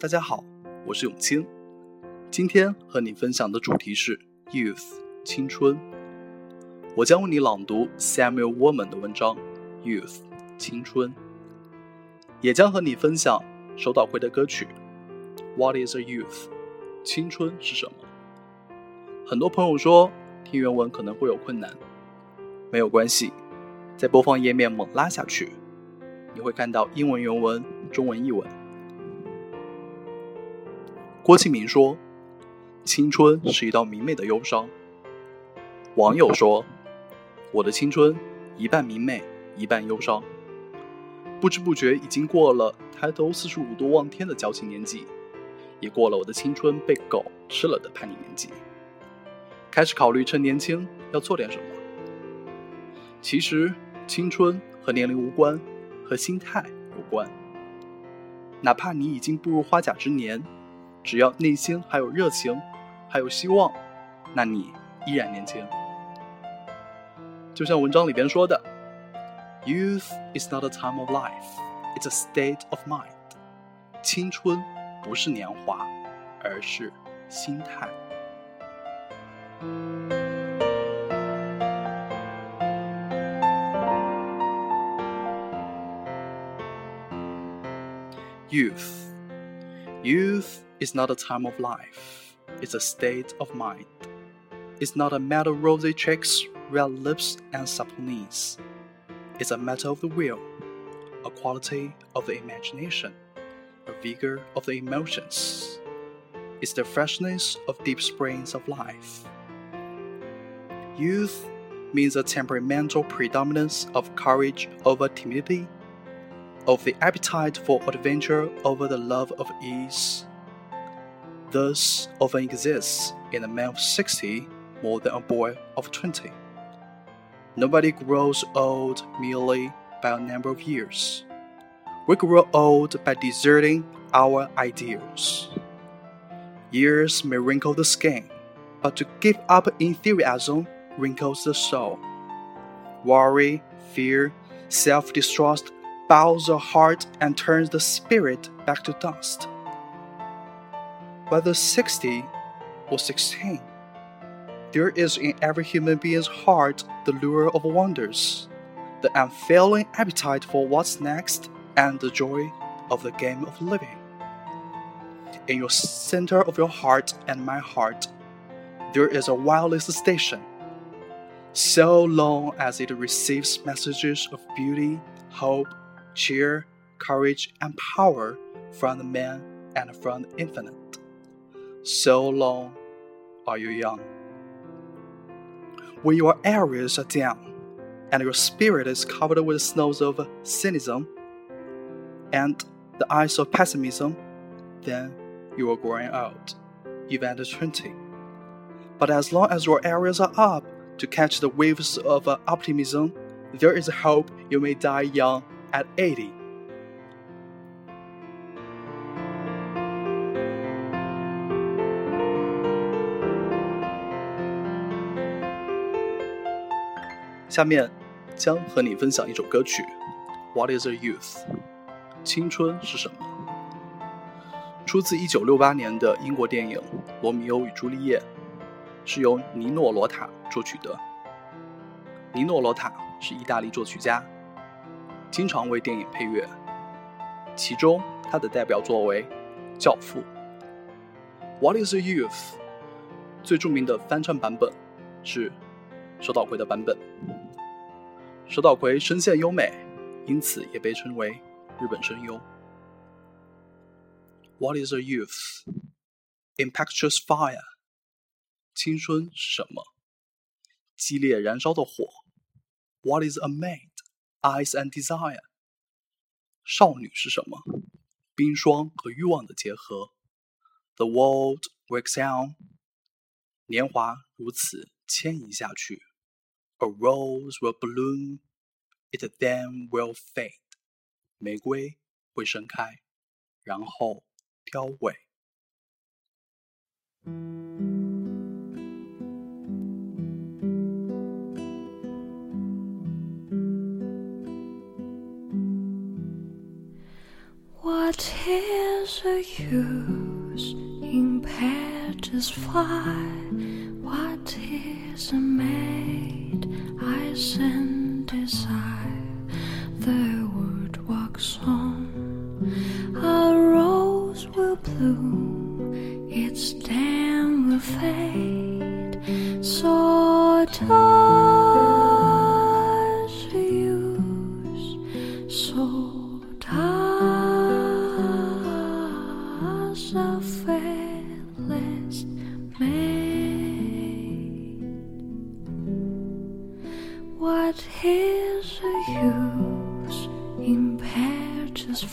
大家好，我是永清。今天和你分享的主题是 youth 青春。我将为你朗读 Samuel Woman 的文章 Youth 青春，也将和你分享手岛葵的歌曲 What is a youth？青春是什么？很多朋友说听原文可能会有困难，没有关系，在播放页面猛拉下去，你会看到英文原文、中文译文。郭敬明说：“青春是一道明媚的忧伤。”网友说：“我的青春一半明媚，一半忧伤。不知不觉已经过了抬头四十五度望天的矫情年纪，也过了我的青春被狗吃了的叛逆年纪。开始考虑趁年轻要做点什么。其实青春和年龄无关，和心态有关。哪怕你已经步入花甲之年。”只要内心还有热情，还有希望，那你依然年轻。就像文章里边说的，“Youth is not a time of life; it's a state of mind。”青春不是年华，而是心态。Youth, youth. Is not a time of life, it's a state of mind. It's not a matter of rosy cheeks, red lips, and supple knees. It's a matter of the will, a quality of the imagination, a vigor of the emotions. It's the freshness of deep springs of life. Youth means a temperamental predominance of courage over timidity, of the appetite for adventure over the love of ease thus often exists in a man of 60 more than a boy of 20. Nobody grows old merely by a number of years. We grow old by deserting our ideals. Years may wrinkle the skin, but to give up enthusiasm wrinkles the soul. Worry, fear, self distrust bows the heart and turns the spirit back to dust whether 60 or 16. There is in every human being's heart the lure of wonders, the unfailing appetite for what's next, and the joy of the game of living. In your center of your heart and my heart, there is a wireless station. So long as it receives messages of beauty, hope, cheer, courage, and power from the man and from the infinite. So long are you young. When your areas are down, and your spirit is covered with snows of cynicism and the ice of pessimism, then you are growing old, even at 20. But as long as your areas are up to catch the waves of optimism, there is hope you may die young at 80. 下面将和你分享一首歌曲《What Is a Youth》？青春是什么？出自1968年的英国电影《罗密欧与朱丽叶》，是由尼诺·罗塔作曲的。尼诺·罗塔是意大利作曲家，经常为电影配乐。其中他的代表作为《教父》。《What Is a Youth》最著名的翻唱版本是手岛葵的版本。手岛葵声线优美，因此也被称为日本声优。What is a youth? Impetuous fire. 青春是什么？激烈燃烧的火。What is a maid? Ice and desire. 少女是什么？冰霜和欲望的结合。The world works on. 年华如此迁移下去。A rose will bloom, it then will fade. 玫瑰会盛开，然后凋萎。 What is the use in pages fly? What is a maid I send desire? The word walks on, a rose will bloom,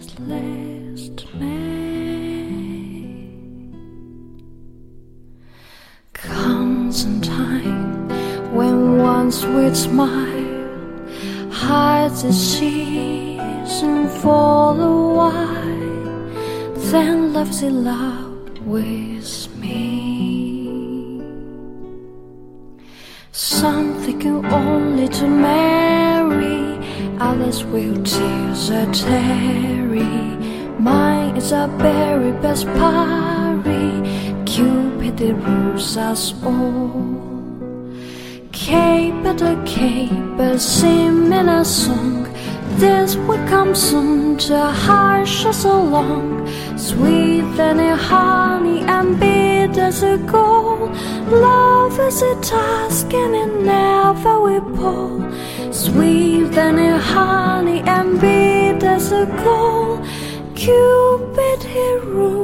faithless maid. Comes a time when one sweet smile hides the season for a while, then loves it loud with me. Some thinking only to marry, will tears a tarry. Mine is a very best parry. Cupid it rules us all. Cape at a cape, sim in a song. This will come soon to harsh us along. Sweet than a honey and bitter as a gold. Love is a task and it never will pull. Sweet than a honey and bitter as a gold. Cupid he rules.